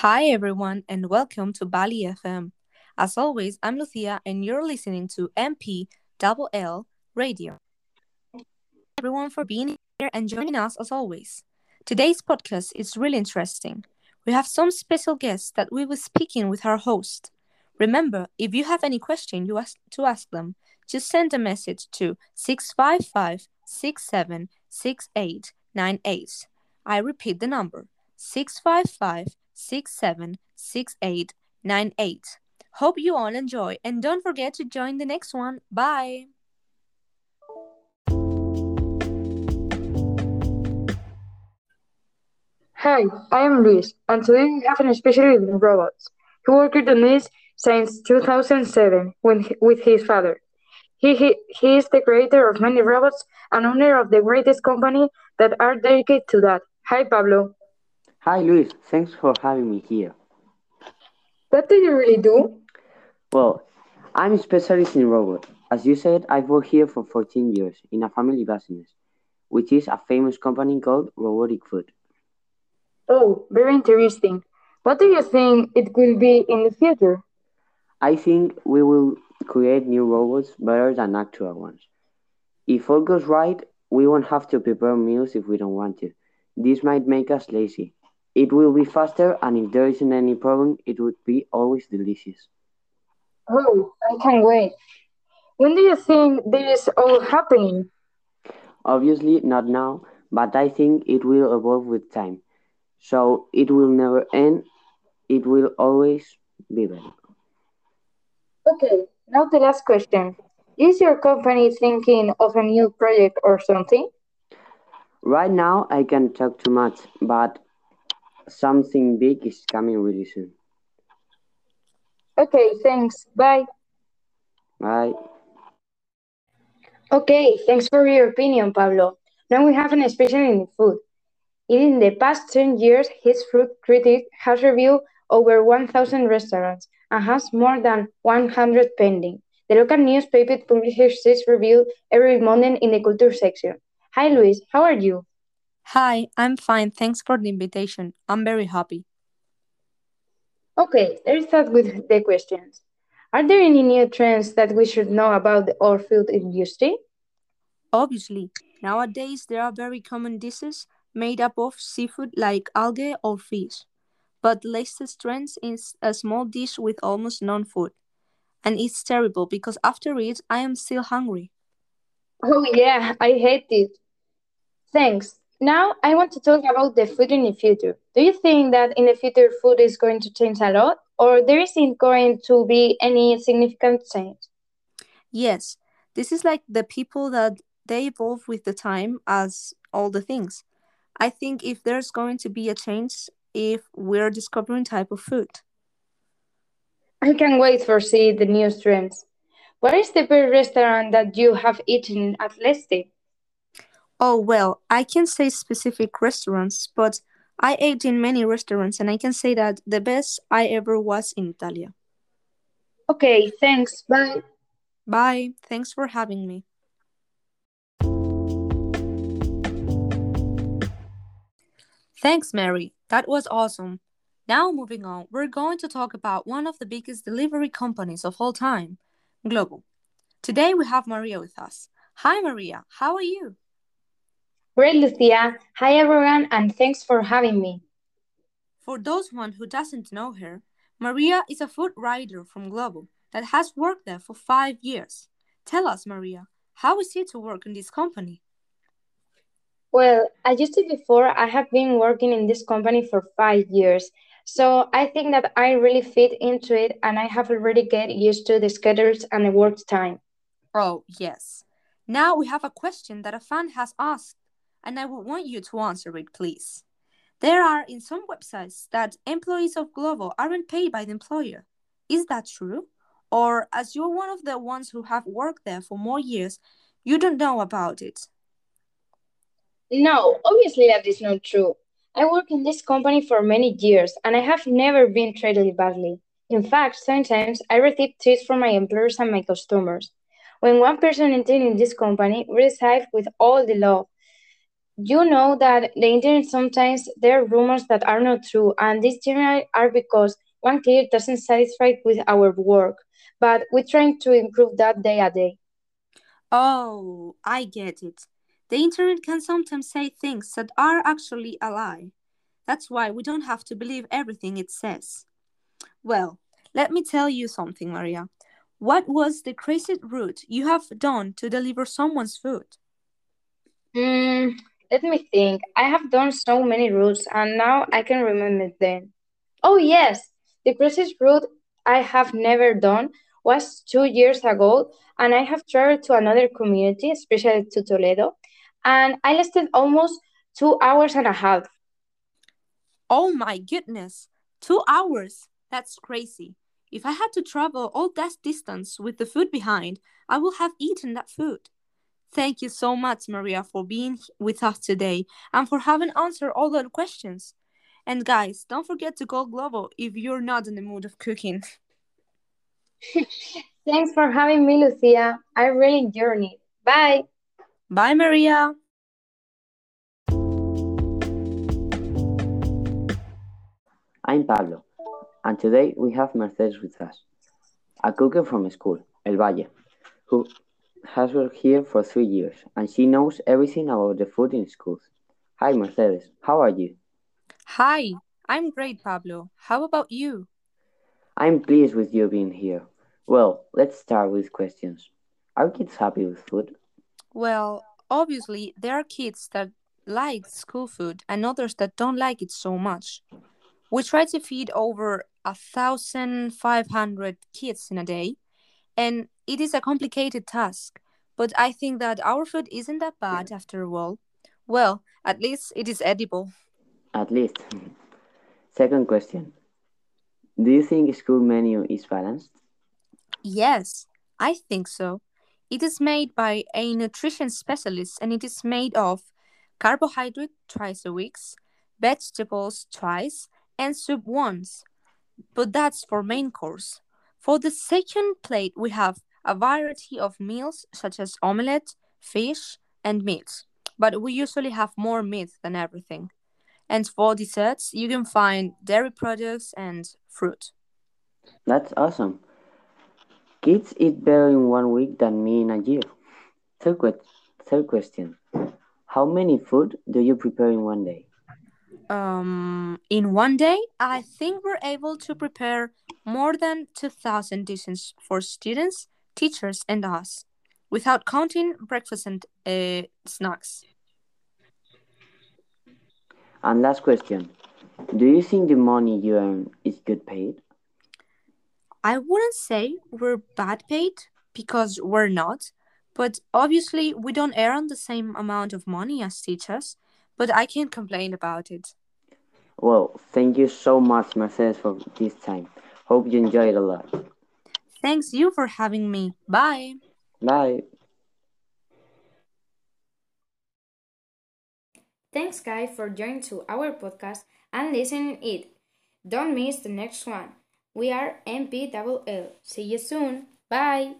Hi, everyone, and welcome to Bali FM. As always, I'm Lucia, and you're listening to MP Double L Radio. Everyone for being here and joining us as always. Today's podcast is really interesting. We have some special guests that we will speaking with our host. Remember, if you have any question you ask to ask them, just send a message to 655 676898. I repeat the number 655 676898. Hope you all enjoy and don't forget to join the next one. Bye. Hi, I am Luis, and today we have an specialist in robots. He worked on this since 2007 when, with his father. He, he, he is the creator of many robots and owner of the greatest company that are dedicated to that. Hi, Pablo. Hi, Luis. Thanks for having me here. What do you really do? Well, I'm a specialist in robots. As you said, I've worked here for 14 years in a family business, which is a famous company called Robotic Food. Oh, very interesting. What do you think it will be in the future? I think we will create new robots better than actual ones. If all goes right, we won't have to prepare meals if we don't want to. This might make us lazy. It will be faster, and if there isn't any problem, it would be always delicious. Oh, I can't wait. When do you think this is all happening? Obviously, not now, but I think it will evolve with time. So it will never end, it will always be better. Okay, now the last question. Is your company thinking of a new project or something? Right now, I can't talk too much, but something big is coming really soon. Okay, thanks. Bye. Bye. Okay, thanks for your opinion, Pablo. Now we have an special in food. In the past 10 years, his food critic has reviewed over 1,000 restaurants and has more than 100 pending. The local newspaper publishes this review every Monday in the culture section. Hi, Luis. How are you? Hi, I'm fine. Thanks for the invitation. I'm very happy. Okay, let's start with the questions. Are there any new trends that we should know about our food industry? Obviously, nowadays there are very common dishes made up of seafood like algae or fish. But the latest trend is a small dish with almost no food. And it's terrible because after it, I am still hungry. Oh, yeah, I hate it. Thanks. Now I want to talk about the food in the future. Do you think that in the future food is going to change a lot, or there isn't going to be any significant change? Yes, this is like the people that they evolve with the time as all the things. I think if there's going to be a change if we're discovering type of food. I can't wait for see the new trends. What is the best restaurant that you have eaten at Leste? Oh, well, I can't say specific restaurants, but I ate in many restaurants and I can say that the best I ever was in Italia. Okay, thanks. Bye. Bye. Thanks for having me. Thanks, Mary. That was awesome. Now, moving on, we're going to talk about one of the biggest delivery companies of all time, Glovo. Today we have Maria with us. Hi, Maria. How are you? Great, Lucia. Hi, everyone, and thanks for having me. For those one who doesn't know her, Maria is a food writer from Glovo that has worked there for five years. Tell us, Maria, how is it to work in this company? Well, as you said before, I have been working in this company for five years. So I think that I really fit into it and I have already get used to the schedules and the work time. Oh, yes. Now we have a question that a fan has asked, and I would want you to answer it, please. There are in some websites that employees of Glovo aren't paid by the employer. Is that true? Or as you're one of the ones who have worked there for more years, you don't know about it? No, obviously that is not true. I work in this company for many years and I have never been treated badly. In fact, sometimes I receive tips from my employers and my customers. When one person in this company, we with all the love. You know that the internet sometimes there are rumors that are not true, and these generally are because one clear doesn't satisfy with our work, but we're trying to improve that day a day. Oh, I get it. The internet can sometimes say things that are actually a lie. That's why we don't have to believe everything it says. Well, let me tell you something, Maria. What was the craziest route you have done to deliver someone's food? Hmm, let me think. I have done so many routes, and now I can remember them. Oh, yes, the craziest route I have never done was two years ago, and I have traveled to another community, especially to Toledo, and I lasted almost two hours and a half. Oh my goodness, two hours! That's crazy. If I had to travel all that distance with the food behind, I would have eaten that food. Thank you so much, Maria, for being with us today and for having answered all the questions. And guys, don't forget to call Glovo if you're not in the mood of cooking. Thanks for having me, Lucia. I really enjoyed it. Bye. Bye, Maria. I'm Pablo, and today we have Mercedes with us, a cooker from school, El Valle, who has worked here for three years, and she knows everything about the food in schools. Hi, Mercedes. How are you? Hi, I'm great, Pablo. How about you? I'm pleased with you being here. Well, let's start with questions. Are kids happy with food? Well, obviously, there are kids that like school food and others that don't like it so much. We try to feed over a thousand five hundred kids in a day, and it is a complicated task. But I think that our food isn't that bad after all. Well, at least it is edible. At least. Second question. Do you think school menu is balanced? Yes, I think so. It is made by a nutrition specialist and it is made of carbohydrate twice a week, vegetables twice, and soup once. But that's for main course. For the second plate, we have a variety of meals such as omelette, fish, and meats. But we usually have more meat than everything. And for desserts, you can find dairy products and fruit. That's awesome. Kids eat better in one week than me in a year. Third, que- third question. How many food do you prepare in one day? Um, in one day, I think we're able to prepare more than 2,000 dishes for students, teachers, and us, without counting breakfast and uh, snacks. And last question. Do you think the money you earn is good paid? I wouldn't say we're bad paid because we're not, but obviously we don't earn the same amount of money as teachers, but I can't complain about it. Well, thank you so much, Mercedes, for this time. Hope you enjoyed a lot. Thanks you for having me. Bye. Bye. Thanks, guys, for joining to our podcast and listening it. Don't miss the next one. We are MPLL. See you soon. Bye.